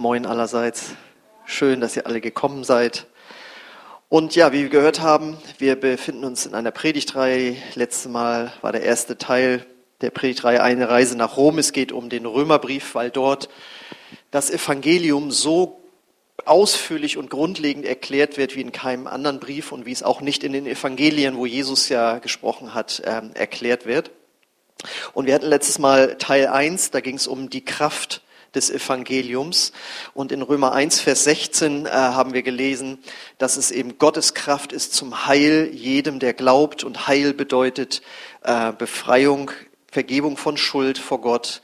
Moin allerseits. Schön, dass ihr alle gekommen seid. Und ja, wie wir gehört haben, wir befinden uns in einer Predigtreihe. Letztes Mal war der erste Teil der Predigtreihe eine Reise nach Rom. Es geht um den Römerbrief, weil dort das Evangelium so ausführlich und grundlegend erklärt wird wie in keinem anderen Brief und wie es auch nicht in den Evangelien, wo Jesus ja gesprochen hat, ähm, erklärt wird. Und wir hatten letztes Mal Teil 1, da ging es um die Kraft des Evangeliums. Und in Römer 1, Vers 16 äh, haben wir gelesen, dass es eben Gottes Kraft ist zum Heil jedem, der glaubt. Und Heil bedeutet äh, Befreiung, Vergebung von Schuld vor Gott,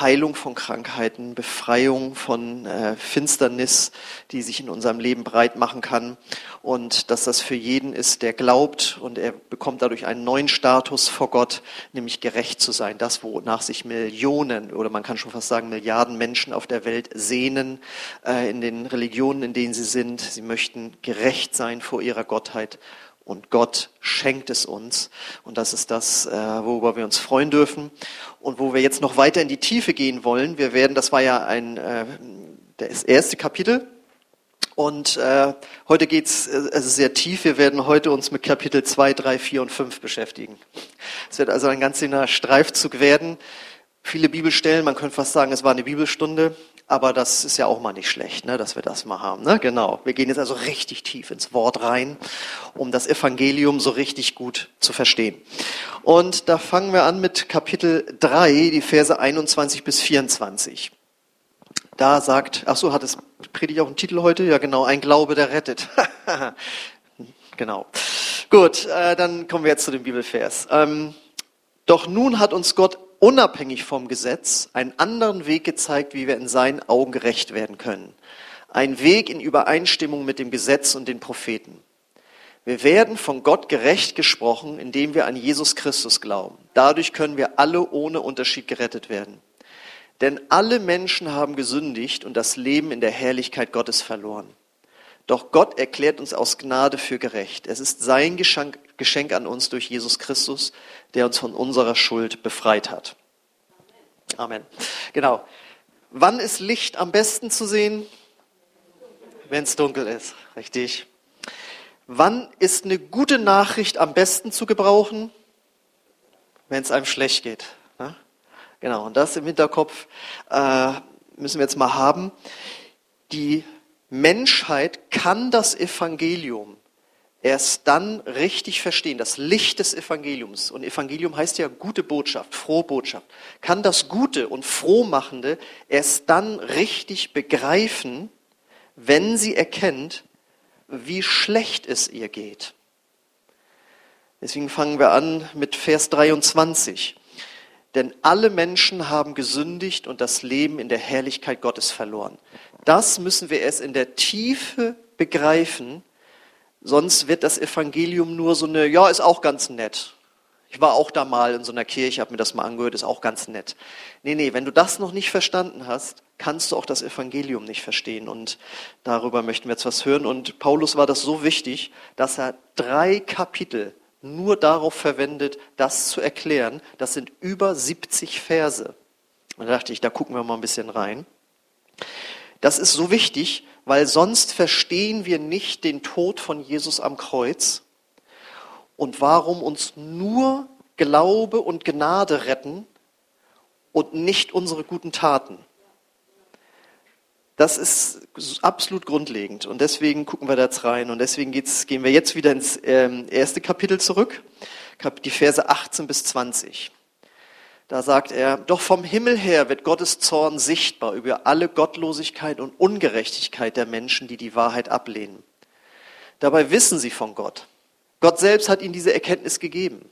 Heilung von Krankheiten, Befreiung von äh, Finsternis, die sich in unserem Leben breit machen kann. Und dass das für jeden ist, der glaubt und er bekommt dadurch einen neuen Status vor Gott, nämlich gerecht zu sein. Das, wonach sich Millionen oder man kann schon fast sagen Milliarden Menschen auf der Welt sehnen, äh, in den Religionen, in denen sie sind. Sie möchten gerecht sein vor ihrer Gottheit und Gott schenkt es uns. Und das ist das, äh, worüber wir uns freuen dürfen. Und wo wir jetzt noch weiter in die Tiefe gehen wollen. Wir werden, das war ja ein, äh, das erste Kapitel. Und äh, heute geht's es ist sehr tief. Wir werden heute uns mit Kapitel 2, 3, 4 und 5 beschäftigen. Es wird also ein ganz schöner Streifzug werden. Viele Bibelstellen, man könnte fast sagen, es war eine Bibelstunde. Aber das ist ja auch mal nicht schlecht, ne, dass wir das mal haben. Ne? Genau. Wir gehen jetzt also richtig tief ins Wort rein, um das Evangelium so richtig gut zu verstehen. Und da fangen wir an mit Kapitel 3, die Verse 21 bis 24. Da sagt, ach so, hat es Predigt auch einen Titel heute? Ja, genau, ein Glaube, der rettet. genau. Gut, äh, dann kommen wir jetzt zu dem Bibelvers. Ähm, doch nun hat uns Gott unabhängig vom Gesetz einen anderen Weg gezeigt, wie wir in seinen Augen gerecht werden können. Ein Weg in Übereinstimmung mit dem Gesetz und den Propheten. Wir werden von Gott gerecht gesprochen, indem wir an Jesus Christus glauben. Dadurch können wir alle ohne Unterschied gerettet werden. Denn alle Menschen haben gesündigt und das Leben in der Herrlichkeit Gottes verloren. Doch Gott erklärt uns aus Gnade für gerecht. Es ist sein Geschenk, Geschenk an uns durch Jesus Christus, der uns von unserer Schuld befreit hat. Amen. Genau. Wann ist Licht am besten zu sehen? Wenn es dunkel ist. Richtig. Wann ist eine gute Nachricht am besten zu gebrauchen? Wenn es einem schlecht geht. Ne? Genau. Und das im Hinterkopf äh, müssen wir jetzt mal haben. Die Menschheit kann das Evangelium erst dann richtig verstehen, das Licht des Evangeliums, und Evangelium heißt ja gute Botschaft, frohe Botschaft, kann das Gute und Frohmachende erst dann richtig begreifen, wenn sie erkennt, wie schlecht es ihr geht. Deswegen fangen wir an mit Vers 23. Denn alle Menschen haben gesündigt und das Leben in der Herrlichkeit Gottes verloren. Das müssen wir erst in der Tiefe begreifen, sonst wird das Evangelium nur so eine, ja, ist auch ganz nett. Ich war auch da mal in so einer Kirche, habe mir das mal angehört, ist auch ganz nett. Nee, nee, wenn du das noch nicht verstanden hast, kannst du auch das Evangelium nicht verstehen. Und darüber möchten wir jetzt was hören. Und Paulus war das so wichtig, dass er drei Kapitel nur darauf verwendet, das zu erklären. Das sind über 70 Verse. Und da dachte ich, da gucken wir mal ein bisschen rein. Das ist so wichtig, weil sonst verstehen wir nicht den Tod von Jesus am Kreuz und warum uns nur Glaube und Gnade retten und nicht unsere guten Taten. Das ist absolut grundlegend und deswegen gucken wir da jetzt rein und deswegen gehen wir jetzt wieder ins ähm, erste Kapitel zurück, die Verse 18 bis 20. Da sagt er, doch vom Himmel her wird Gottes Zorn sichtbar über alle Gottlosigkeit und Ungerechtigkeit der Menschen, die die Wahrheit ablehnen. Dabei wissen sie von Gott. Gott selbst hat ihnen diese Erkenntnis gegeben.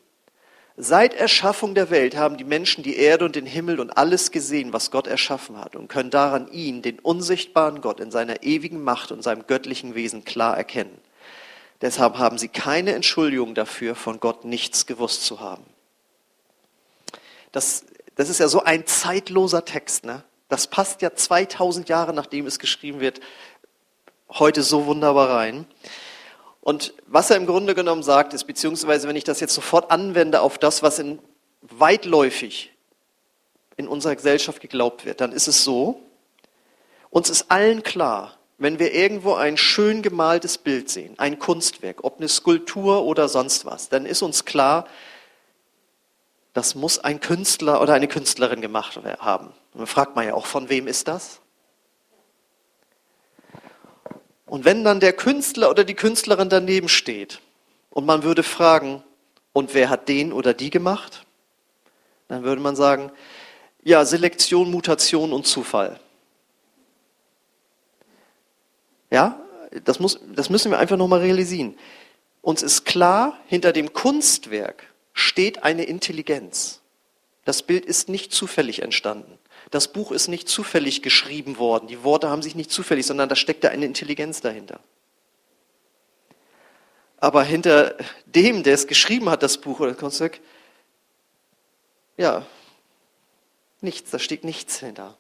Seit Erschaffung der Welt haben die Menschen die Erde und den Himmel und alles gesehen, was Gott erschaffen hat, und können daran ihn, den unsichtbaren Gott, in seiner ewigen Macht und seinem göttlichen Wesen klar erkennen. Deshalb haben sie keine Entschuldigung dafür, von Gott nichts gewusst zu haben. Das, das ist ja so ein zeitloser Text. Ne? Das passt ja 2000 Jahre, nachdem es geschrieben wird, heute so wunderbar rein. Und was er im Grunde genommen sagt, ist, beziehungsweise wenn ich das jetzt sofort anwende auf das, was in weitläufig in unserer Gesellschaft geglaubt wird, dann ist es so, Uns ist allen klar, wenn wir irgendwo ein schön gemaltes Bild sehen, ein Kunstwerk, ob eine Skulptur oder sonst was, dann ist uns klar, das muss ein Künstler oder eine Künstlerin gemacht haben. Und dann fragt man ja auch, von wem ist das? Und wenn dann der Künstler oder die Künstlerin daneben steht und man würde fragen, und wer hat den oder die gemacht? Dann würde man sagen, ja, Selektion, Mutation und Zufall. Ja, das, muss, das müssen wir einfach nochmal realisieren. Uns ist klar, hinter dem Kunstwerk steht eine Intelligenz. Das Bild ist nicht zufällig entstanden. Das Buch ist nicht zufällig geschrieben worden. Die Worte haben sich nicht zufällig, sondern da steckt eine Intelligenz dahinter. Aber hinter dem, der es geschrieben hat, das Buch oder das Kunstwerk, ja, nichts, da steht nichts hinter.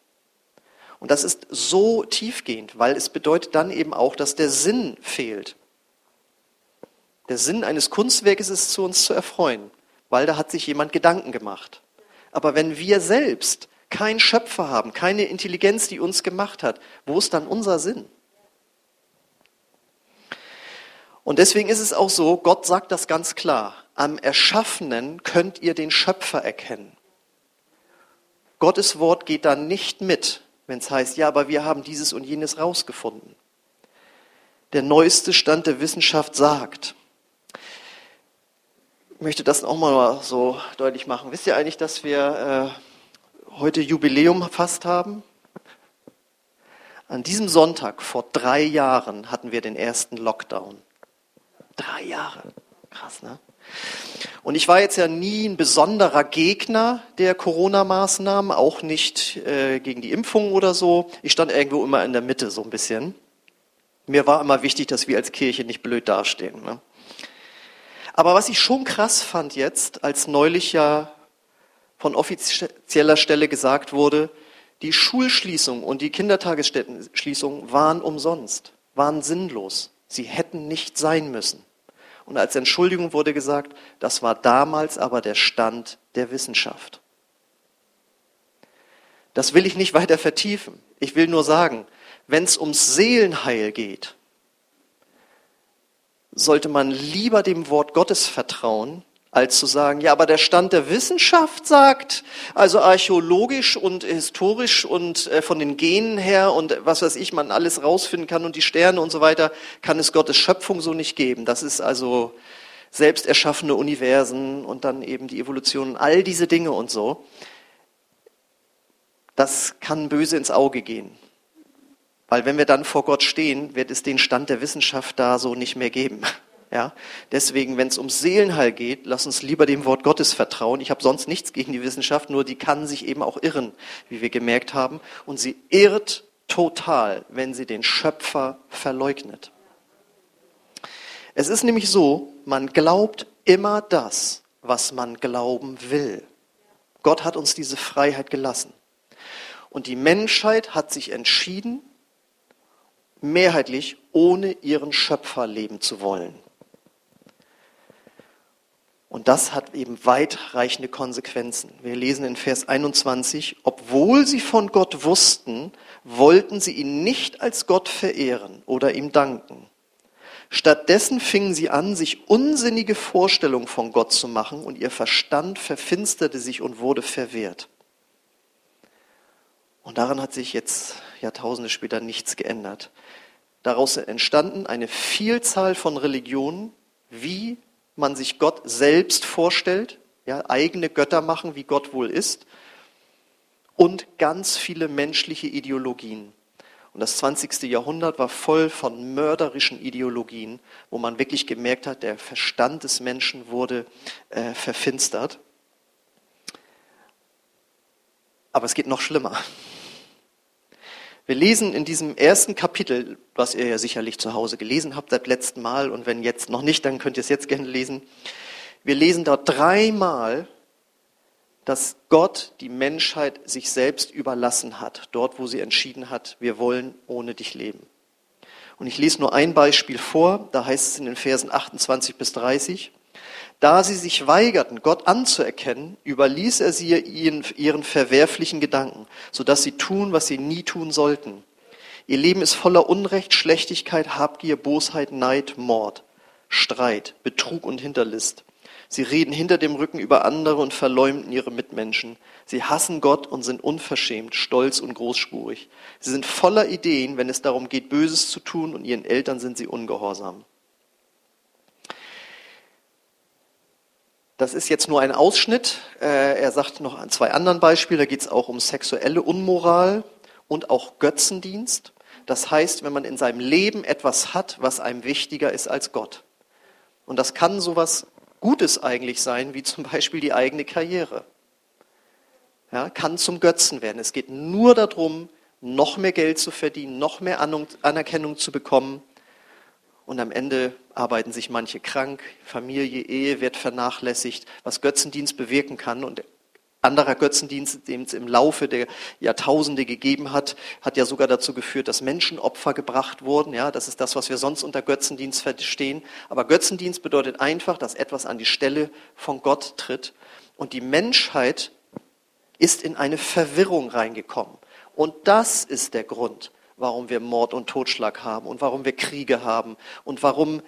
Und das ist so tiefgehend, weil es bedeutet dann eben auch, dass der Sinn fehlt. Der Sinn eines Kunstwerkes ist, zu uns zu erfreuen, weil da hat sich jemand Gedanken gemacht. Aber wenn wir selbst keinen Schöpfer haben, keine Intelligenz, die uns gemacht hat, wo ist dann unser Sinn? Und deswegen ist es auch so, Gott sagt das ganz klar, am Erschaffenen könnt ihr den Schöpfer erkennen. Gottes Wort geht da nicht mit, wenn es heißt, ja, aber wir haben dieses und jenes rausgefunden. Der neueste Stand der Wissenschaft sagt, möchte das auch mal so deutlich machen. Wisst ihr eigentlich, dass wir äh, heute Jubiläum fast haben? An diesem Sonntag vor drei Jahren hatten wir den ersten Lockdown. Drei Jahre. Krass, ne? Und ich war jetzt ja nie ein besonderer Gegner der Corona-Maßnahmen, auch nicht äh, gegen die Impfung oder so. Ich stand irgendwo immer in der Mitte so ein bisschen. Mir war immer wichtig, dass wir als Kirche nicht blöd dastehen. Ne? Aber was ich schon krass fand jetzt, als neulich ja von offizieller Stelle gesagt wurde, die Schulschließung und die Kindertagesstättenschließung waren umsonst, waren sinnlos. Sie hätten nicht sein müssen. Und als Entschuldigung wurde gesagt, das war damals aber der Stand der Wissenschaft. Das will ich nicht weiter vertiefen. Ich will nur sagen, wenn es ums Seelenheil geht, sollte man lieber dem Wort Gottes vertrauen, als zu sagen, ja, aber der Stand der Wissenschaft sagt, also archäologisch und historisch und äh, von den Genen her und was weiß ich, man alles rausfinden kann und die Sterne und so weiter, kann es Gottes Schöpfung so nicht geben. Das ist also selbst erschaffene Universen und dann eben die Evolution, all diese Dinge und so. Das kann böse ins Auge gehen. Weil wenn wir dann vor Gott stehen, wird es den Stand der Wissenschaft da so nicht mehr geben. Ja, deswegen, wenn es ums Seelenheil geht, lass uns lieber dem Wort Gottes vertrauen. Ich habe sonst nichts gegen die Wissenschaft, nur die kann sich eben auch irren, wie wir gemerkt haben. Und sie irrt total, wenn sie den Schöpfer verleugnet. Es ist nämlich so, man glaubt immer das, was man glauben will. Gott hat uns diese Freiheit gelassen. Und die Menschheit hat sich entschieden, mehrheitlich ohne ihren Schöpfer leben zu wollen. Und das hat eben weitreichende Konsequenzen. Wir lesen in Vers 21, obwohl sie von Gott wussten, wollten sie ihn nicht als Gott verehren oder ihm danken. Stattdessen fingen sie an, sich unsinnige Vorstellungen von Gott zu machen und ihr Verstand verfinsterte sich und wurde verwehrt. Und daran hat sich jetzt Jahrtausende später nichts geändert. Daraus entstanden eine Vielzahl von Religionen, wie man sich Gott selbst vorstellt, ja, eigene Götter machen, wie Gott wohl ist, und ganz viele menschliche Ideologien. Und das 20. Jahrhundert war voll von mörderischen Ideologien, wo man wirklich gemerkt hat, der Verstand des Menschen wurde äh, verfinstert. Aber es geht noch schlimmer. Wir lesen in diesem ersten Kapitel, was ihr ja sicherlich zu Hause gelesen habt seit letztem Mal und wenn jetzt noch nicht, dann könnt ihr es jetzt gerne lesen. Wir lesen dort dreimal, dass Gott die Menschheit sich selbst überlassen hat, dort wo sie entschieden hat, wir wollen ohne dich leben. Und ich lese nur ein Beispiel vor, da heißt es in den Versen 28 bis 30. Da sie sich weigerten, Gott anzuerkennen, überließ er sie ihren, ihren verwerflichen Gedanken, sodass sie tun, was sie nie tun sollten. Ihr Leben ist voller Unrecht, Schlechtigkeit, Habgier, Bosheit, Neid, Mord, Streit, Betrug und Hinterlist. Sie reden hinter dem Rücken über andere und verleumden ihre Mitmenschen. Sie hassen Gott und sind unverschämt, stolz und großspurig. Sie sind voller Ideen, wenn es darum geht, Böses zu tun, und ihren Eltern sind sie ungehorsam. Das ist jetzt nur ein Ausschnitt. Äh, er sagt noch an zwei anderen Beispielen, da geht es auch um sexuelle Unmoral und auch Götzendienst. Das heißt, wenn man in seinem Leben etwas hat, was einem wichtiger ist als Gott. Und das kann sowas Gutes eigentlich sein, wie zum Beispiel die eigene Karriere. Ja, kann zum Götzen werden. Es geht nur darum, noch mehr Geld zu verdienen, noch mehr Anerkennung zu bekommen. Und am Ende arbeiten sich manche krank, Familie, Ehe wird vernachlässigt, was Götzendienst bewirken kann. Und anderer Götzendienst, den es im Laufe der Jahrtausende gegeben hat, hat ja sogar dazu geführt, dass Menschenopfer gebracht wurden. Ja, das ist das, was wir sonst unter Götzendienst verstehen. Aber Götzendienst bedeutet einfach, dass etwas an die Stelle von Gott tritt. Und die Menschheit ist in eine Verwirrung reingekommen. Und das ist der Grund, warum wir Mord und Totschlag haben und warum wir Kriege haben und warum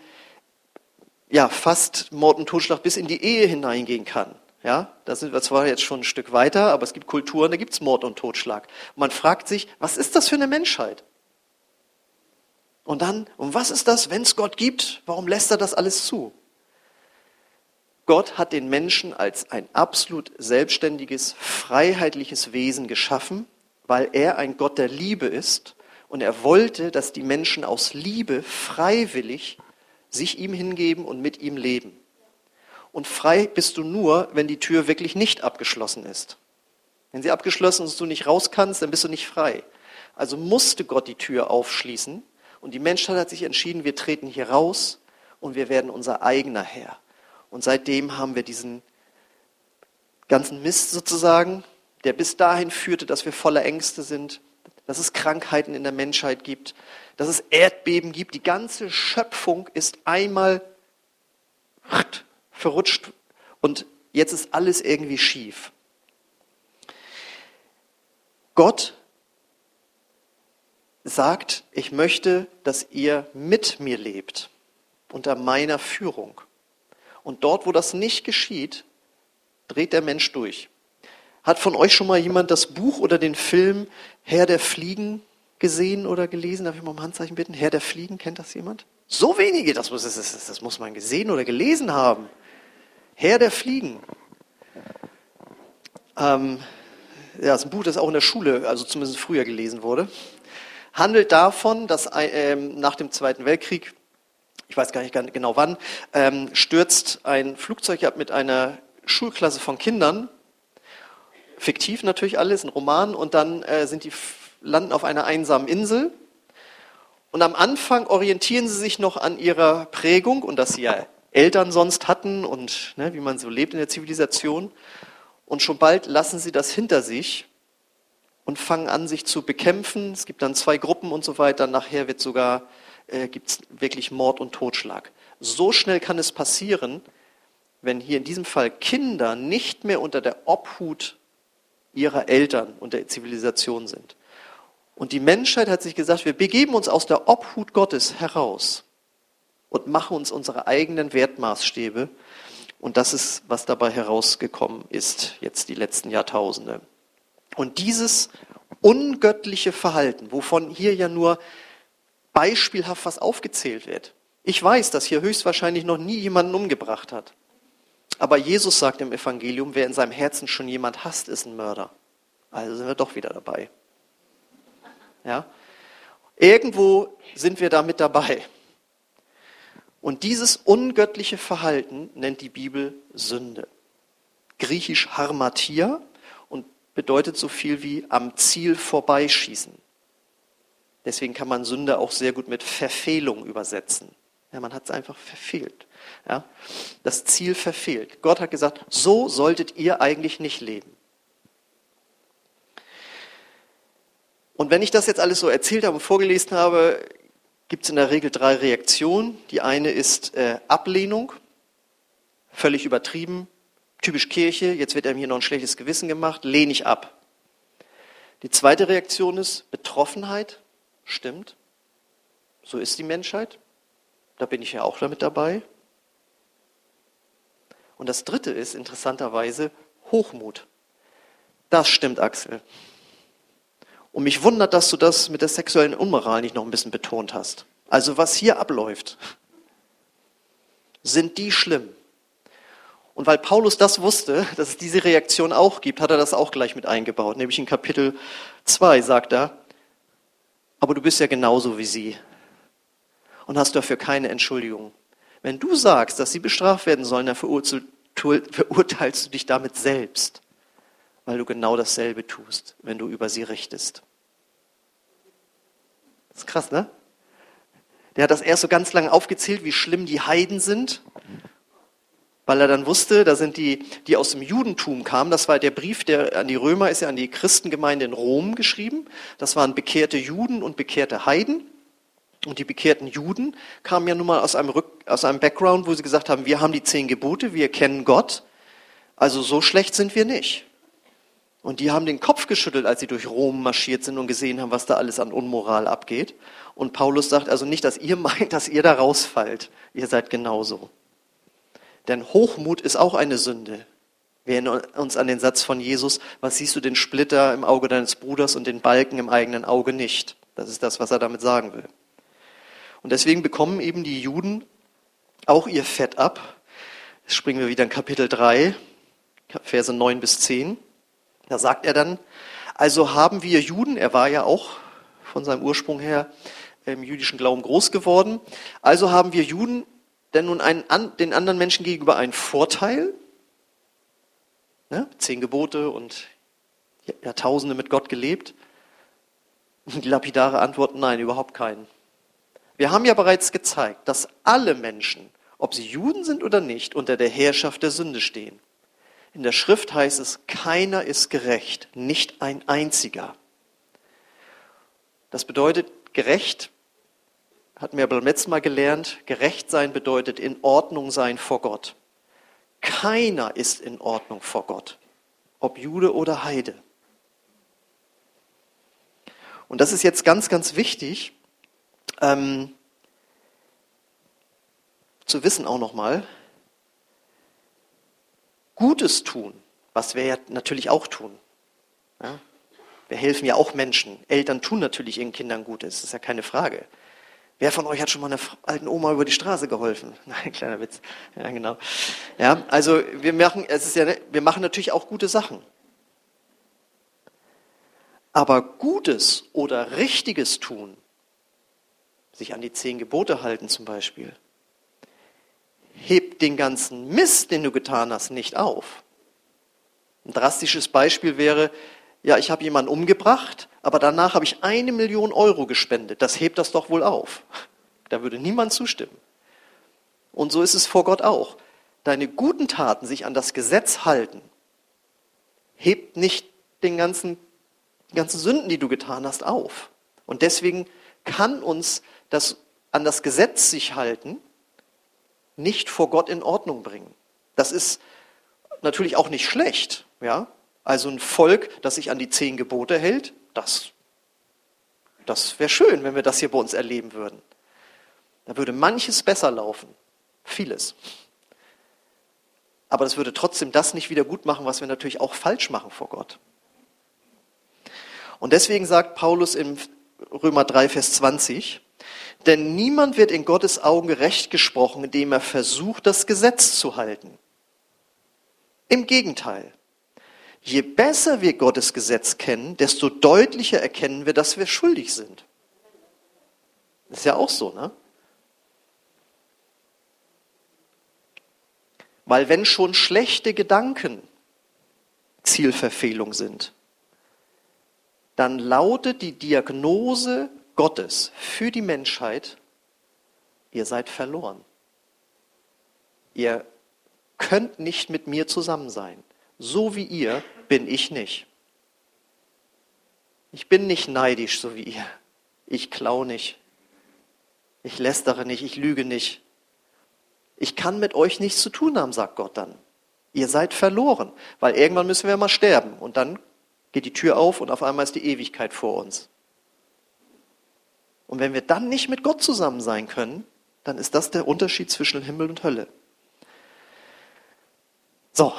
ja fast Mord und Totschlag bis in die Ehe hineingehen kann. Ja, da sind wir zwar jetzt schon ein Stück weiter, aber es gibt Kulturen, da gibt es Mord und Totschlag. Und man fragt sich, was ist das für eine Menschheit? Und dann, und was ist das, wenn es Gott gibt? Warum lässt er das alles zu? Gott hat den Menschen als ein absolut selbstständiges, freiheitliches Wesen geschaffen, weil er ein Gott der Liebe ist und er wollte, dass die Menschen aus Liebe freiwillig sich ihm hingeben und mit ihm leben. Und frei bist du nur, wenn die Tür wirklich nicht abgeschlossen ist. Wenn sie abgeschlossen ist und du nicht raus kannst, dann bist du nicht frei. Also musste Gott die Tür aufschließen und die Menschheit hat sich entschieden, wir treten hier raus und wir werden unser eigener Herr. Und seitdem haben wir diesen ganzen Mist sozusagen, der bis dahin führte, dass wir voller Ängste sind, dass es Krankheiten in der Menschheit gibt, dass es Erdbeben gibt. Die ganze Schöpfung ist einmal verrutscht und jetzt ist alles irgendwie schief. Gott sagt, ich möchte, dass ihr mit mir lebt, unter meiner Führung. Und dort, wo das nicht geschieht, dreht der Mensch durch. Hat von euch schon mal jemand das Buch oder den Film Herr der Fliegen gesehen oder gelesen? Darf ich mal um Handzeichen bitten? Herr der Fliegen, kennt das jemand? So wenige, das muss, das, das muss man gesehen oder gelesen haben. Herr der Fliegen. Ähm, ja, das ist ein Buch, das auch in der Schule, also zumindest früher gelesen wurde. Handelt davon, dass ähm, nach dem Zweiten Weltkrieg, ich weiß gar nicht genau wann, ähm, stürzt ein Flugzeug ab mit einer Schulklasse von Kindern. Fiktiv natürlich alles, ein Roman. Und dann äh, sind die, landen auf einer einsamen Insel. Und am Anfang orientieren sie sich noch an ihrer Prägung und dass sie ja Eltern sonst hatten und ne, wie man so lebt in der Zivilisation. Und schon bald lassen sie das hinter sich und fangen an, sich zu bekämpfen. Es gibt dann zwei Gruppen und so weiter. Nachher wird sogar äh, gibt's wirklich Mord und Totschlag. So schnell kann es passieren, wenn hier in diesem Fall Kinder nicht mehr unter der Obhut ihrer Eltern und der Zivilisation sind. Und die Menschheit hat sich gesagt, wir begeben uns aus der Obhut Gottes heraus und machen uns unsere eigenen Wertmaßstäbe. Und das ist, was dabei herausgekommen ist, jetzt die letzten Jahrtausende. Und dieses ungöttliche Verhalten, wovon hier ja nur beispielhaft was aufgezählt wird. Ich weiß, dass hier höchstwahrscheinlich noch nie jemanden umgebracht hat. Aber Jesus sagt im Evangelium, wer in seinem Herzen schon jemand hasst, ist ein Mörder. Also sind wir doch wieder dabei. Ja? Irgendwo sind wir da mit dabei. Und dieses ungöttliche Verhalten nennt die Bibel Sünde. Griechisch Harmatia und bedeutet so viel wie am Ziel vorbeischießen. Deswegen kann man Sünde auch sehr gut mit Verfehlung übersetzen. Ja, man hat es einfach verfehlt. Ja, das Ziel verfehlt. Gott hat gesagt, so solltet ihr eigentlich nicht leben. Und wenn ich das jetzt alles so erzählt habe und vorgelesen habe, gibt es in der Regel drei Reaktionen. Die eine ist äh, Ablehnung, völlig übertrieben, typisch Kirche, jetzt wird einem hier noch ein schlechtes Gewissen gemacht, lehne ich ab. Die zweite Reaktion ist Betroffenheit, Stimmt. So ist die Menschheit. Da bin ich ja auch damit dabei. Und das dritte ist interessanterweise Hochmut. Das stimmt, Axel. Und mich wundert, dass du das mit der sexuellen Unmoral nicht noch ein bisschen betont hast. Also was hier abläuft, sind die schlimm. Und weil Paulus das wusste, dass es diese Reaktion auch gibt, hat er das auch gleich mit eingebaut. Nämlich in Kapitel 2 sagt er, aber du bist ja genauso wie sie und hast dafür keine Entschuldigung. Wenn du sagst, dass sie bestraft werden sollen, dann verurteilst du dich damit selbst, weil du genau dasselbe tust, wenn du über sie richtest. Das ist krass, ne? Der hat das erst so ganz lange aufgezählt, wie schlimm die Heiden sind, weil er dann wusste, da sind die, die aus dem Judentum kamen. Das war der Brief, der an die Römer ist ja an die Christengemeinde in Rom geschrieben. Das waren bekehrte Juden und bekehrte Heiden. Und die bekehrten Juden kamen ja nun mal aus einem, Rück, aus einem Background, wo sie gesagt haben, wir haben die zehn Gebote, wir kennen Gott, also so schlecht sind wir nicht. Und die haben den Kopf geschüttelt, als sie durch Rom marschiert sind und gesehen haben, was da alles an Unmoral abgeht. Und Paulus sagt also nicht, dass ihr meint, dass ihr da rausfallt. Ihr seid genauso. Denn Hochmut ist auch eine Sünde. Wir erinnern uns an den Satz von Jesus, was siehst du den Splitter im Auge deines Bruders und den Balken im eigenen Auge nicht? Das ist das, was er damit sagen will. Und deswegen bekommen eben die Juden auch ihr Fett ab. Jetzt springen wir wieder in Kapitel 3, Verse 9 bis 10. Da sagt er dann, also haben wir Juden, er war ja auch von seinem Ursprung her im jüdischen Glauben groß geworden, also haben wir Juden denn nun einen, den anderen Menschen gegenüber einen Vorteil, ne? zehn Gebote und Jahrtausende mit Gott gelebt. Und die lapidare Antwort, nein, überhaupt keinen. Wir haben ja bereits gezeigt, dass alle Menschen, ob sie Juden sind oder nicht, unter der Herrschaft der Sünde stehen. In der Schrift heißt es, keiner ist gerecht, nicht ein einziger. Das bedeutet, gerecht, hatten wir beim letzten Mal gelernt, gerecht sein bedeutet in Ordnung sein vor Gott. Keiner ist in Ordnung vor Gott, ob Jude oder Heide. Und das ist jetzt ganz, ganz wichtig, ähm, zu wissen auch nochmal, Gutes tun, was wir ja natürlich auch tun. Ja? Wir helfen ja auch Menschen. Eltern tun natürlich ihren Kindern Gutes, das ist ja keine Frage. Wer von euch hat schon mal einer alten Oma über die Straße geholfen? Nein, kleiner Witz. Ja, genau. Ja, also wir machen, es ist ja, wir machen natürlich auch gute Sachen. Aber Gutes oder Richtiges tun sich an die zehn Gebote halten zum Beispiel, hebt den ganzen Mist, den du getan hast, nicht auf. Ein drastisches Beispiel wäre, ja, ich habe jemanden umgebracht, aber danach habe ich eine Million Euro gespendet. Das hebt das doch wohl auf. Da würde niemand zustimmen. Und so ist es vor Gott auch. Deine guten Taten, sich an das Gesetz halten, hebt nicht den ganzen, die ganzen Sünden, die du getan hast, auf. Und deswegen kann uns das an das Gesetz sich halten nicht vor Gott in Ordnung bringen. Das ist natürlich auch nicht schlecht, ja. Also ein Volk, das sich an die zehn Gebote hält, das, das wäre schön, wenn wir das hier bei uns erleben würden. Da würde manches besser laufen, vieles. Aber das würde trotzdem das nicht wieder gut machen, was wir natürlich auch falsch machen vor Gott. Und deswegen sagt Paulus im Römer 3, Vers 20, denn niemand wird in Gottes Augen gerecht gesprochen, indem er versucht, das Gesetz zu halten. Im Gegenteil. Je besser wir Gottes Gesetz kennen, desto deutlicher erkennen wir, dass wir schuldig sind. Ist ja auch so, ne? Weil wenn schon schlechte Gedanken Zielverfehlung sind, dann lautet die Diagnose Gottes für die Menschheit, ihr seid verloren. Ihr könnt nicht mit mir zusammen sein. So wie ihr bin ich nicht. Ich bin nicht neidisch, so wie ihr. Ich klau nicht. Ich lästere nicht, ich lüge nicht. Ich kann mit euch nichts zu tun haben, sagt Gott dann. Ihr seid verloren, weil irgendwann müssen wir mal sterben und dann geht die Tür auf und auf einmal ist die Ewigkeit vor uns. Und wenn wir dann nicht mit Gott zusammen sein können, dann ist das der Unterschied zwischen Himmel und Hölle. So,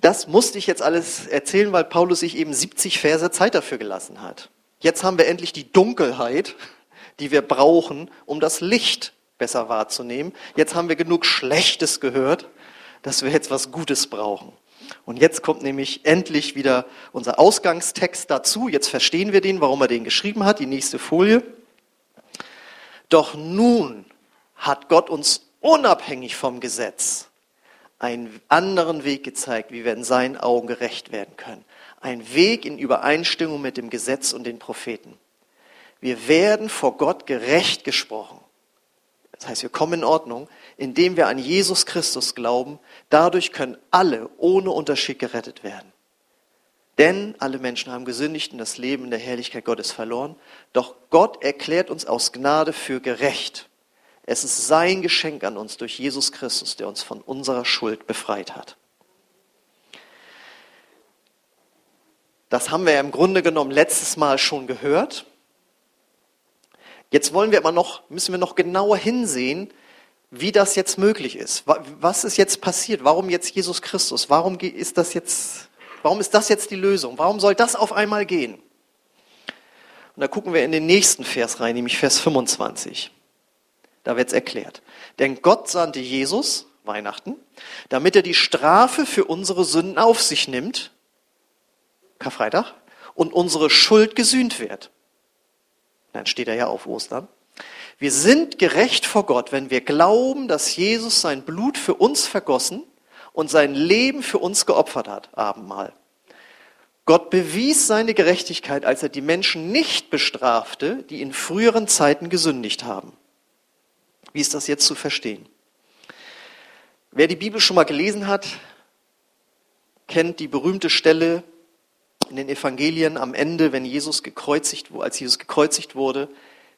das musste ich jetzt alles erzählen, weil Paulus sich eben 70 Verse Zeit dafür gelassen hat. Jetzt haben wir endlich die Dunkelheit, die wir brauchen, um das Licht besser wahrzunehmen. Jetzt haben wir genug Schlechtes gehört, dass wir jetzt was Gutes brauchen. Und jetzt kommt nämlich endlich wieder unser Ausgangstext dazu. Jetzt verstehen wir den, warum er den geschrieben hat. Die nächste Folie. Doch nun hat Gott uns unabhängig vom Gesetz einen anderen Weg gezeigt, wie wir in seinen Augen gerecht werden können. Ein Weg in Übereinstimmung mit dem Gesetz und den Propheten. Wir werden vor Gott gerecht gesprochen. Das heißt, wir kommen in Ordnung, indem wir an Jesus Christus glauben. Dadurch können alle ohne Unterschied gerettet werden. Denn alle Menschen haben gesündigt und das Leben in der Herrlichkeit Gottes verloren. Doch Gott erklärt uns aus Gnade für gerecht. Es ist sein Geschenk an uns durch Jesus Christus, der uns von unserer Schuld befreit hat. Das haben wir ja im Grunde genommen letztes Mal schon gehört. Jetzt wollen wir aber noch, müssen wir noch genauer hinsehen, wie das jetzt möglich ist. Was ist jetzt passiert? Warum jetzt Jesus Christus? Warum ist das jetzt, warum ist das jetzt die Lösung? Warum soll das auf einmal gehen? Und da gucken wir in den nächsten Vers rein, nämlich Vers 25. Da wird es erklärt. Denn Gott sandte Jesus, Weihnachten, damit er die Strafe für unsere Sünden auf sich nimmt, Karfreitag, und unsere Schuld gesühnt wird. Dann steht er ja auf Ostern. Wir sind gerecht vor Gott, wenn wir glauben, dass Jesus sein Blut für uns vergossen und sein Leben für uns geopfert hat, Abendmahl. Gott bewies seine Gerechtigkeit, als er die Menschen nicht bestrafte, die in früheren Zeiten gesündigt haben. Wie ist das jetzt zu verstehen? Wer die Bibel schon mal gelesen hat, kennt die berühmte Stelle in den Evangelien am Ende, wenn Jesus gekreuzigt, als Jesus gekreuzigt wurde,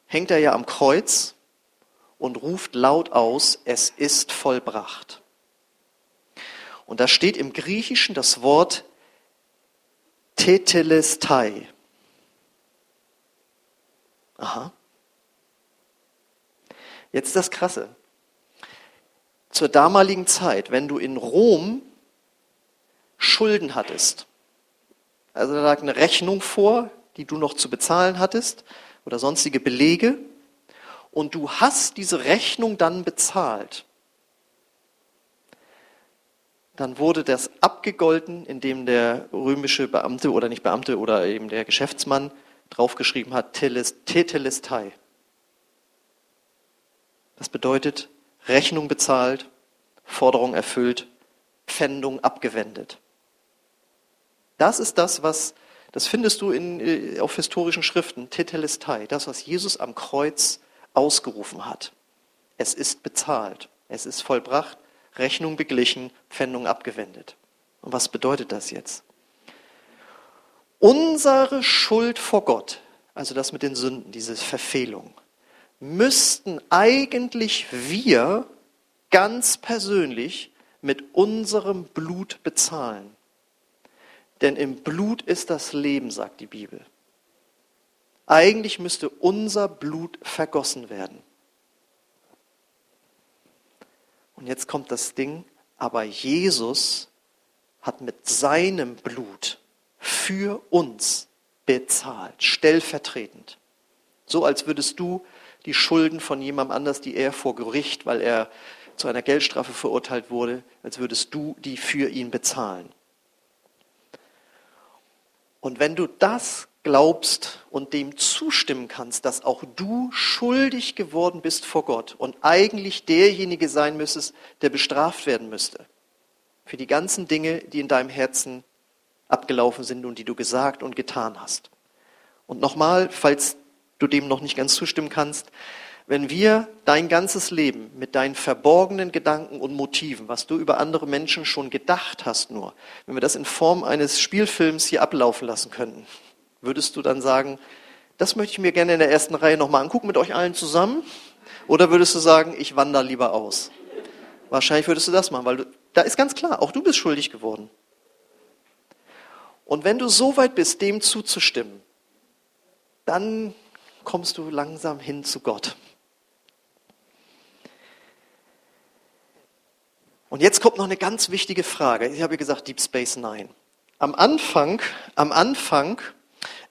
hängt er ja am Kreuz und ruft laut aus, es ist vollbracht. Und da steht im Griechischen das Wort Tetelestai. Aha. Jetzt das Krasse. Zur damaligen Zeit, wenn du in Rom Schulden hattest, also da lag eine Rechnung vor, die du noch zu bezahlen hattest oder sonstige Belege, und du hast diese Rechnung dann bezahlt, dann wurde das abgegolten, indem der römische Beamte oder nicht Beamte oder eben der Geschäftsmann draufgeschrieben hat, Tetelestai. Das bedeutet Rechnung bezahlt, Forderung erfüllt, Pfändung abgewendet. Das ist das, was, das findest du in, äh, auf historischen Schriften, Tetelestai, das, was Jesus am Kreuz ausgerufen hat. Es ist bezahlt, es ist vollbracht, Rechnung beglichen, Pfändung abgewendet. Und was bedeutet das jetzt? Unsere Schuld vor Gott, also das mit den Sünden, diese Verfehlung, müssten eigentlich wir ganz persönlich mit unserem Blut bezahlen. Denn im Blut ist das Leben, sagt die Bibel. Eigentlich müsste unser Blut vergossen werden. Und jetzt kommt das Ding, aber Jesus hat mit seinem Blut für uns bezahlt, stellvertretend. So als würdest du die Schulden von jemandem anders, die er vor Gericht, weil er zu einer Geldstrafe verurteilt wurde, als würdest du die für ihn bezahlen. Und wenn du das glaubst und dem zustimmen kannst, dass auch du schuldig geworden bist vor Gott und eigentlich derjenige sein müsstest, der bestraft werden müsste für die ganzen Dinge, die in deinem Herzen abgelaufen sind und die du gesagt und getan hast. Und nochmal, falls du dem noch nicht ganz zustimmen kannst, wenn wir dein ganzes Leben mit deinen verborgenen Gedanken und Motiven, was du über andere Menschen schon gedacht hast nur, wenn wir das in Form eines Spielfilms hier ablaufen lassen könnten, würdest du dann sagen, das möchte ich mir gerne in der ersten Reihe nochmal angucken mit euch allen zusammen? Oder würdest du sagen, ich wandere lieber aus? Wahrscheinlich würdest du das machen, weil du, da ist ganz klar, auch du bist schuldig geworden. Und wenn du so weit bist, dem zuzustimmen, dann kommst du langsam hin zu Gott. Und jetzt kommt noch eine ganz wichtige Frage. Ich habe gesagt Deep Space Nine. Am Anfang, am Anfang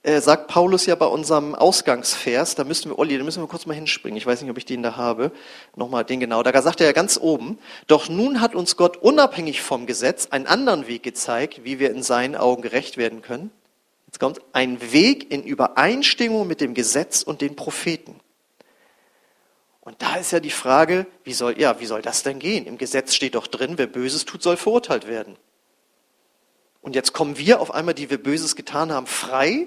äh, sagt Paulus ja bei unserem Ausgangsvers, da müssen wir, Olli, da müssen wir kurz mal hinspringen. Ich weiß nicht, ob ich den da habe. Nochmal den genau. Da sagt er ja ganz oben, doch nun hat uns Gott unabhängig vom Gesetz einen anderen Weg gezeigt, wie wir in seinen Augen gerecht werden können. Jetzt kommt ein Weg in Übereinstimmung mit dem Gesetz und den Propheten. Und da ist ja die Frage, wie soll, ja, wie soll das denn gehen? Im Gesetz steht doch drin, wer Böses tut, soll verurteilt werden. Und jetzt kommen wir auf einmal, die wir Böses getan haben, frei,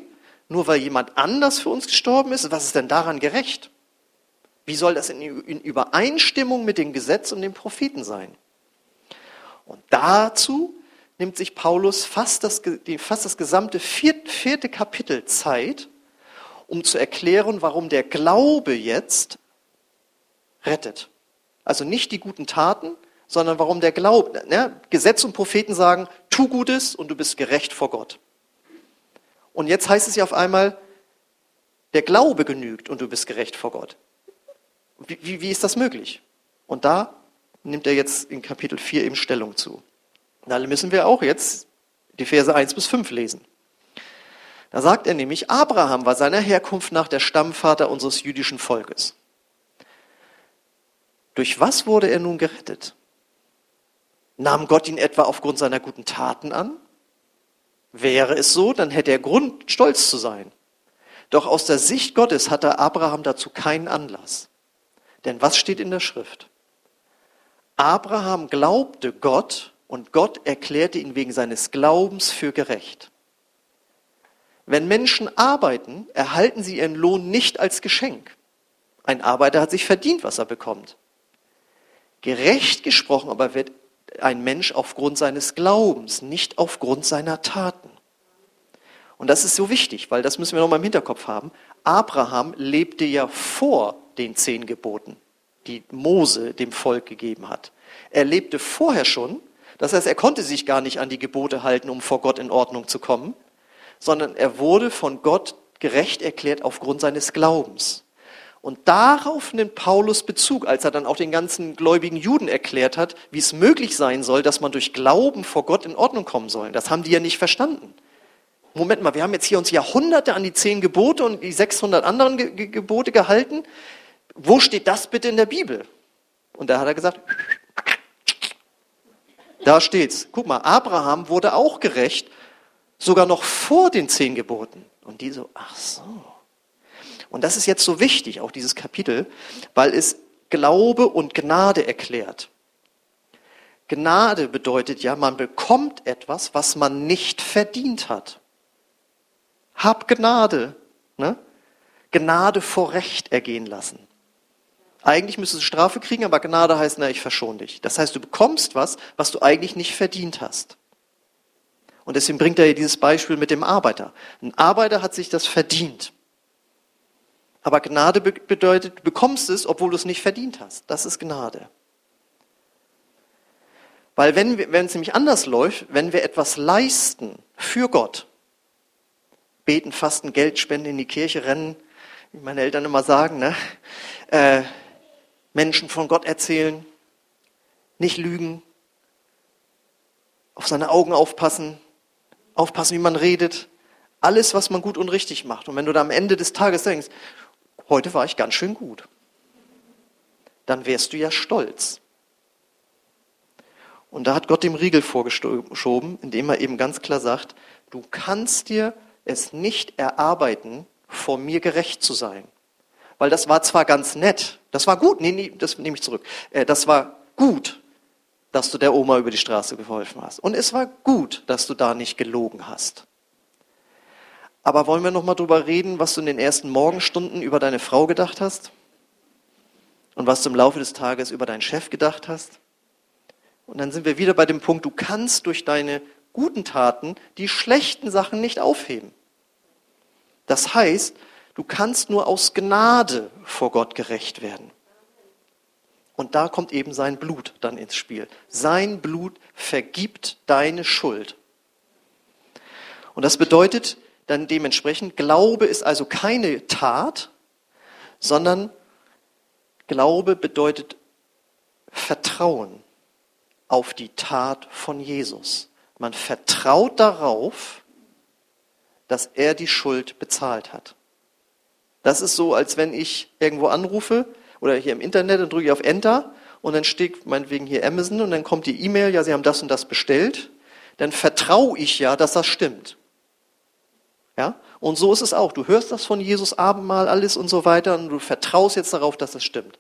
nur weil jemand anders für uns gestorben ist. Was ist denn daran gerecht? Wie soll das in, in Übereinstimmung mit dem Gesetz und den Propheten sein? Und dazu nimmt sich Paulus fast das, fast das gesamte vierte, vierte Kapitel Zeit, um zu erklären, warum der Glaube jetzt rettet. Also nicht die guten Taten, sondern warum der Glaube, ne? Gesetz und Propheten sagen, tu Gutes und du bist gerecht vor Gott. Und jetzt heißt es ja auf einmal, der Glaube genügt und du bist gerecht vor Gott. Wie, wie, wie ist das möglich? Und da nimmt er jetzt in Kapitel 4 eben Stellung zu. Da müssen wir auch jetzt die Verse 1 bis 5 lesen. Da sagt er nämlich, Abraham war seiner Herkunft nach der Stammvater unseres jüdischen Volkes. Durch was wurde er nun gerettet? Nahm Gott ihn etwa aufgrund seiner guten Taten an? Wäre es so, dann hätte er Grund, stolz zu sein. Doch aus der Sicht Gottes hatte Abraham dazu keinen Anlass. Denn was steht in der Schrift? Abraham glaubte Gott und Gott erklärte ihn wegen seines Glaubens für gerecht. Wenn Menschen arbeiten, erhalten sie ihren Lohn nicht als Geschenk. Ein Arbeiter hat sich verdient, was er bekommt. Gerecht gesprochen aber wird ein Mensch aufgrund seines Glaubens, nicht aufgrund seiner Taten. Und das ist so wichtig, weil das müssen wir nochmal im Hinterkopf haben. Abraham lebte ja vor den zehn Geboten, die Mose dem Volk gegeben hat. Er lebte vorher schon das heißt, er konnte sich gar nicht an die Gebote halten, um vor Gott in Ordnung zu kommen, sondern er wurde von Gott gerecht erklärt aufgrund seines Glaubens. Und darauf nimmt Paulus Bezug, als er dann auch den ganzen gläubigen Juden erklärt hat, wie es möglich sein soll, dass man durch Glauben vor Gott in Ordnung kommen soll. Das haben die ja nicht verstanden. Moment mal, wir haben jetzt hier uns Jahrhunderte an die zehn Gebote und die 600 anderen Ge Gebote gehalten. Wo steht das bitte in der Bibel? Und da hat er gesagt, da steht's. Guck mal, Abraham wurde auch gerecht, sogar noch vor den zehn Geboten. Und die so, ach so. Und das ist jetzt so wichtig, auch dieses Kapitel, weil es Glaube und Gnade erklärt. Gnade bedeutet ja, man bekommt etwas, was man nicht verdient hat. Hab Gnade. Ne? Gnade vor Recht ergehen lassen. Eigentlich müsstest du Strafe kriegen, aber Gnade heißt, na, ich verschone dich. Das heißt, du bekommst was, was du eigentlich nicht verdient hast. Und deswegen bringt er hier dieses Beispiel mit dem Arbeiter. Ein Arbeiter hat sich das verdient. Aber Gnade bedeutet, du bekommst es, obwohl du es nicht verdient hast. Das ist Gnade. Weil wenn, wenn es nämlich anders läuft, wenn wir etwas leisten für Gott, beten, fasten, Geld spenden, in die Kirche rennen, wie meine Eltern immer sagen, ne? Äh, Menschen von Gott erzählen, nicht lügen, auf seine Augen aufpassen, aufpassen, wie man redet, alles, was man gut und richtig macht. Und wenn du da am Ende des Tages denkst, heute war ich ganz schön gut, dann wärst du ja stolz. Und da hat Gott dem Riegel vorgeschoben, indem er eben ganz klar sagt, du kannst dir es nicht erarbeiten, vor mir gerecht zu sein weil das war zwar ganz nett, das war gut, nee, nee, das nehme ich zurück, äh, das war gut, dass du der Oma über die Straße geholfen hast. Und es war gut, dass du da nicht gelogen hast. Aber wollen wir noch mal drüber reden, was du in den ersten Morgenstunden über deine Frau gedacht hast? Und was du im Laufe des Tages über deinen Chef gedacht hast? Und dann sind wir wieder bei dem Punkt, du kannst durch deine guten Taten die schlechten Sachen nicht aufheben. Das heißt, Du kannst nur aus Gnade vor Gott gerecht werden. Und da kommt eben sein Blut dann ins Spiel. Sein Blut vergibt deine Schuld. Und das bedeutet dann dementsprechend, Glaube ist also keine Tat, sondern Glaube bedeutet Vertrauen auf die Tat von Jesus. Man vertraut darauf, dass er die Schuld bezahlt hat. Das ist so, als wenn ich irgendwo anrufe oder hier im Internet und drücke auf Enter und dann steht meinetwegen hier Amazon und dann kommt die E-Mail, ja, Sie haben das und das bestellt. Dann vertraue ich ja, dass das stimmt. Ja? Und so ist es auch. Du hörst das von Jesus Abendmahl, alles und so weiter und du vertraust jetzt darauf, dass es stimmt.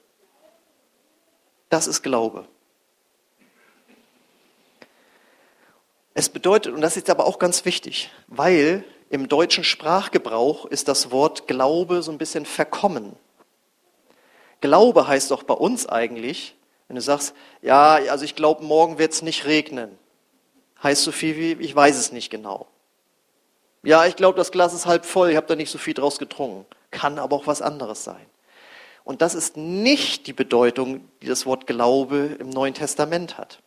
Das ist Glaube. Es bedeutet, und das ist aber auch ganz wichtig, weil im deutschen Sprachgebrauch ist das Wort Glaube so ein bisschen verkommen. Glaube heißt doch bei uns eigentlich, wenn du sagst, ja, also ich glaube, morgen wird es nicht regnen, heißt so viel wie, ich weiß es nicht genau. Ja, ich glaube, das Glas ist halb voll, ich habe da nicht so viel draus getrunken. Kann aber auch was anderes sein. Und das ist nicht die Bedeutung, die das Wort Glaube im Neuen Testament hat.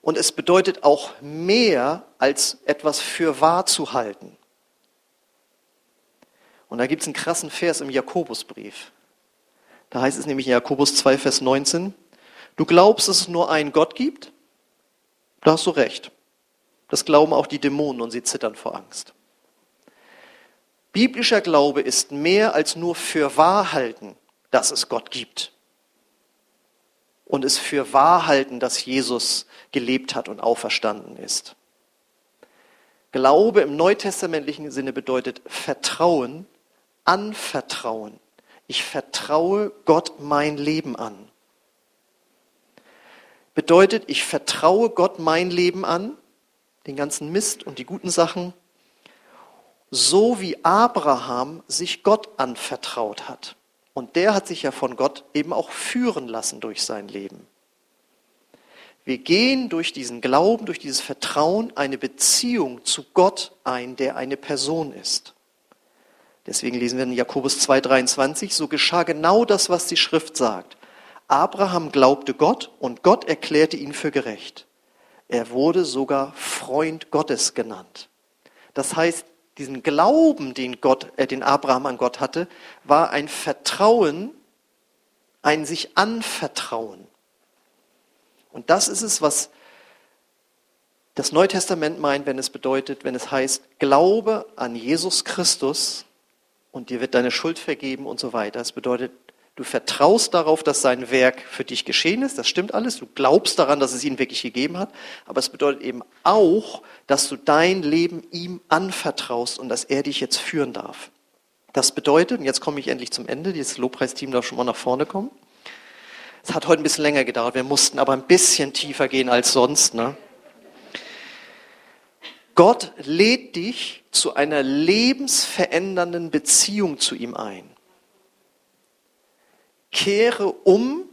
Und es bedeutet auch mehr als etwas für wahr zu halten. Und da gibt es einen krassen Vers im Jakobusbrief. Da heißt es nämlich in Jakobus 2, Vers 19, du glaubst, dass es nur einen Gott gibt? Da hast du recht. Das glauben auch die Dämonen und sie zittern vor Angst. Biblischer Glaube ist mehr als nur für wahr halten, dass es Gott gibt. Und es für wahr halten, dass Jesus gelebt hat und auferstanden ist. Glaube im neutestamentlichen Sinne bedeutet Vertrauen, Anvertrauen. Ich vertraue Gott mein Leben an. Bedeutet, ich vertraue Gott mein Leben an, den ganzen Mist und die guten Sachen, so wie Abraham sich Gott anvertraut hat. Und der hat sich ja von Gott eben auch führen lassen durch sein Leben. Wir gehen durch diesen Glauben, durch dieses Vertrauen eine Beziehung zu Gott ein, der eine Person ist. Deswegen lesen wir in Jakobus 2,23, so geschah genau das, was die Schrift sagt. Abraham glaubte Gott und Gott erklärte ihn für gerecht. Er wurde sogar Freund Gottes genannt. Das heißt, diesen Glauben, den, Gott, äh, den Abraham an Gott hatte, war ein Vertrauen, ein sich anvertrauen. Und das ist es, was das Neue Testament meint, wenn es bedeutet, wenn es heißt, Glaube an Jesus Christus und dir wird deine Schuld vergeben und so weiter. Es bedeutet, du vertraust darauf, dass sein Werk für dich geschehen ist. Das stimmt alles. Du glaubst daran, dass es ihn wirklich gegeben hat. Aber es bedeutet eben auch, dass du dein Leben ihm anvertraust und dass er dich jetzt führen darf. Das bedeutet, und jetzt komme ich endlich zum Ende, dieses Lobpreisteam darf schon mal nach vorne kommen. Es hat heute ein bisschen länger gedauert. Wir mussten aber ein bisschen tiefer gehen als sonst. Ne? Gott lädt dich zu einer lebensverändernden Beziehung zu ihm ein. Kehre um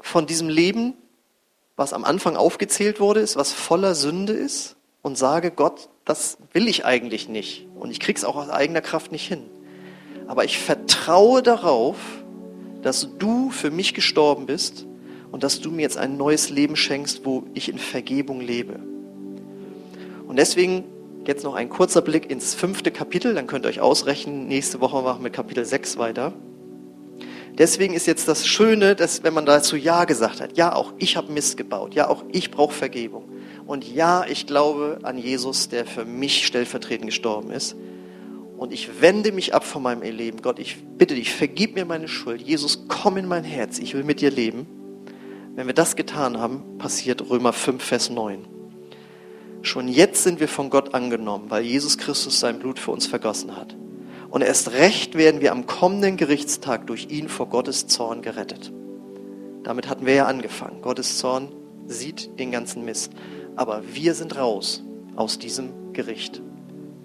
von diesem Leben, was am Anfang aufgezählt wurde, ist, was voller Sünde ist, und sage Gott, das will ich eigentlich nicht. Und ich krieg's auch aus eigener Kraft nicht hin. Aber ich vertraue darauf, dass du für mich gestorben bist und dass du mir jetzt ein neues Leben schenkst, wo ich in Vergebung lebe. Und deswegen jetzt noch ein kurzer Blick ins fünfte Kapitel, dann könnt ihr euch ausrechnen, nächste Woche machen wir Kapitel 6 weiter. Deswegen ist jetzt das Schöne, dass wenn man dazu Ja gesagt hat, ja, auch ich habe Mist gebaut, ja, auch ich brauche Vergebung. Und ja, ich glaube an Jesus, der für mich stellvertretend gestorben ist. Und ich wende mich ab von meinem Leben. Gott, ich bitte dich, vergib mir meine Schuld. Jesus, komm in mein Herz. Ich will mit dir leben. Wenn wir das getan haben, passiert Römer 5, Vers 9. Schon jetzt sind wir von Gott angenommen, weil Jesus Christus sein Blut für uns vergossen hat. Und erst recht werden wir am kommenden Gerichtstag durch ihn vor Gottes Zorn gerettet. Damit hatten wir ja angefangen. Gottes Zorn sieht den ganzen Mist. Aber wir sind raus aus diesem Gericht.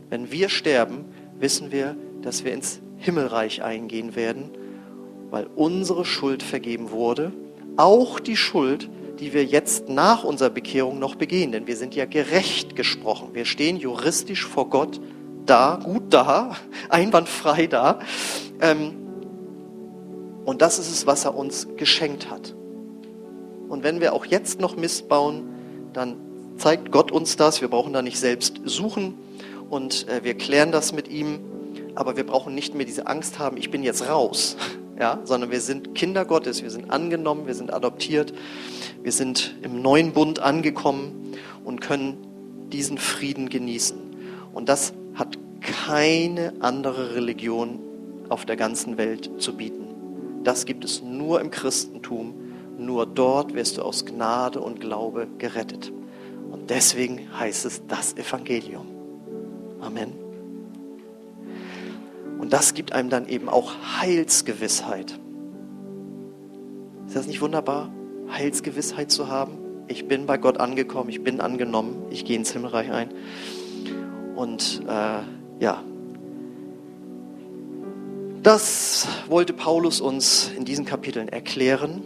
Wenn wir sterben, wissen wir, dass wir ins Himmelreich eingehen werden, weil unsere Schuld vergeben wurde. Auch die Schuld, die wir jetzt nach unserer Bekehrung noch begehen. Denn wir sind ja gerecht gesprochen. Wir stehen juristisch vor Gott da, gut da, einwandfrei da. Ähm, und das ist es, was er uns geschenkt hat. Und wenn wir auch jetzt noch Mist bauen, dann zeigt Gott uns das. Wir brauchen da nicht selbst suchen und äh, wir klären das mit ihm. aber wir brauchen nicht mehr diese Angst haben, ich bin jetzt raus, ja, sondern wir sind Kinder Gottes, wir sind angenommen, wir sind adoptiert, wir sind im neuen Bund angekommen und können diesen Frieden genießen. Und das keine andere Religion auf der ganzen Welt zu bieten. Das gibt es nur im Christentum. Nur dort wirst du aus Gnade und Glaube gerettet. Und deswegen heißt es das Evangelium. Amen. Und das gibt einem dann eben auch Heilsgewissheit. Ist das nicht wunderbar, Heilsgewissheit zu haben? Ich bin bei Gott angekommen, ich bin angenommen, ich gehe ins Himmelreich ein. Und äh, ja, das wollte Paulus uns in diesen Kapiteln erklären.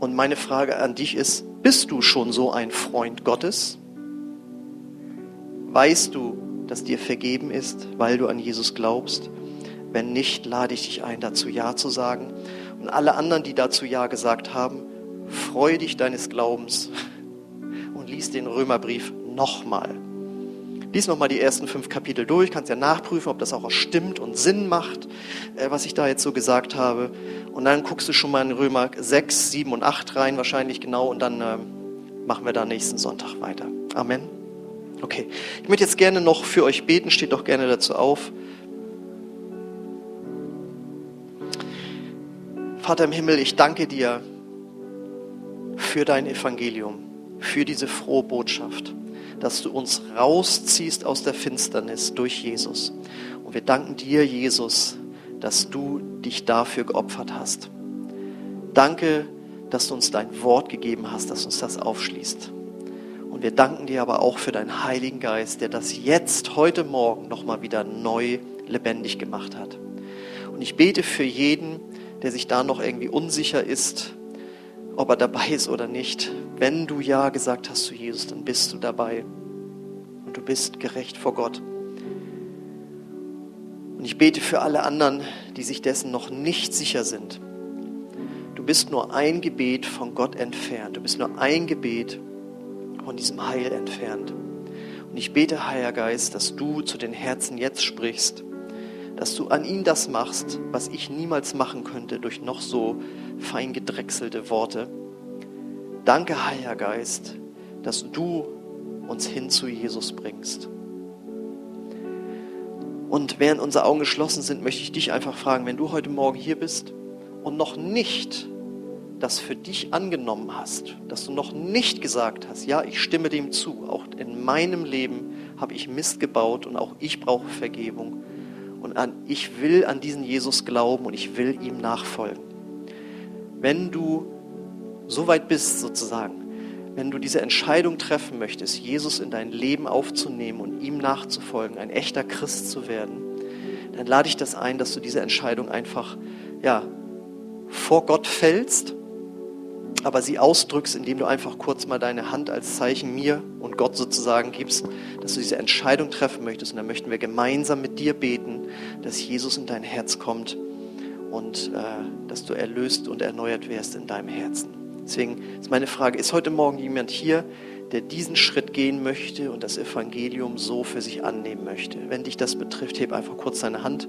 Und meine Frage an dich ist, bist du schon so ein Freund Gottes? Weißt du, dass dir vergeben ist, weil du an Jesus glaubst? Wenn nicht, lade ich dich ein, dazu Ja zu sagen. Und alle anderen, die dazu Ja gesagt haben, freu dich deines Glaubens und lies den Römerbrief nochmal. Lies nochmal die ersten fünf Kapitel durch, kannst ja nachprüfen, ob das auch stimmt und Sinn macht, äh, was ich da jetzt so gesagt habe. Und dann guckst du schon mal in Römer 6, 7 und 8 rein, wahrscheinlich genau, und dann äh, machen wir da nächsten Sonntag weiter. Amen. Okay, ich möchte jetzt gerne noch für euch beten, steht doch gerne dazu auf. Vater im Himmel, ich danke dir für dein Evangelium, für diese frohe Botschaft dass du uns rausziehst aus der Finsternis durch Jesus. Und wir danken dir, Jesus, dass du dich dafür geopfert hast. Danke, dass du uns dein Wort gegeben hast, dass uns das aufschließt. Und wir danken dir aber auch für deinen Heiligen Geist, der das jetzt, heute Morgen, nochmal wieder neu lebendig gemacht hat. Und ich bete für jeden, der sich da noch irgendwie unsicher ist, ob er dabei ist oder nicht. Wenn du Ja gesagt hast zu Jesus, dann bist du dabei. Und du bist gerecht vor Gott. Und ich bete für alle anderen, die sich dessen noch nicht sicher sind. Du bist nur ein Gebet von Gott entfernt. Du bist nur ein Gebet von diesem Heil entfernt. Und ich bete, Heiliger Geist, dass du zu den Herzen jetzt sprichst, dass du an ihnen das machst, was ich niemals machen könnte durch noch so fein gedrechselte Worte. Danke, Heiliger Geist, dass du uns hin zu Jesus bringst. Und während unsere Augen geschlossen sind, möchte ich dich einfach fragen, wenn du heute Morgen hier bist und noch nicht das für dich angenommen hast, dass du noch nicht gesagt hast, ja, ich stimme dem zu, auch in meinem Leben habe ich Mist gebaut und auch ich brauche Vergebung und an, ich will an diesen Jesus glauben und ich will ihm nachfolgen. Wenn du so weit bist sozusagen, wenn du diese Entscheidung treffen möchtest, Jesus in dein Leben aufzunehmen und ihm nachzufolgen, ein echter Christ zu werden, dann lade ich das ein, dass du diese Entscheidung einfach ja, vor Gott fällst, aber sie ausdrückst, indem du einfach kurz mal deine Hand als Zeichen mir und Gott sozusagen gibst, dass du diese Entscheidung treffen möchtest. Und dann möchten wir gemeinsam mit dir beten, dass Jesus in dein Herz kommt und äh, dass du erlöst und erneuert wirst in deinem Herzen. Deswegen ist meine Frage, ist heute Morgen jemand hier, der diesen Schritt gehen möchte und das Evangelium so für sich annehmen möchte? Wenn dich das betrifft, heb einfach kurz deine Hand.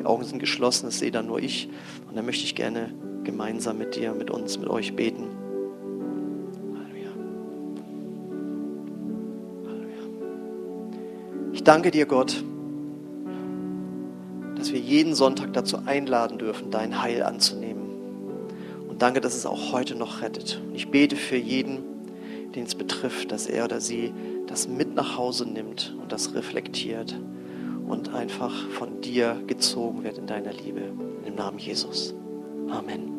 Die Augen sind geschlossen, das sehe dann nur ich. Und dann möchte ich gerne gemeinsam mit dir, mit uns, mit euch beten. Halleluja. Halleluja. Ich danke dir, Gott dass wir jeden Sonntag dazu einladen dürfen, dein Heil anzunehmen. Und danke, dass es auch heute noch rettet. Und ich bete für jeden, den es betrifft, dass er oder sie das mit nach Hause nimmt und das reflektiert und einfach von dir gezogen wird in deiner Liebe. Im Namen Jesus. Amen.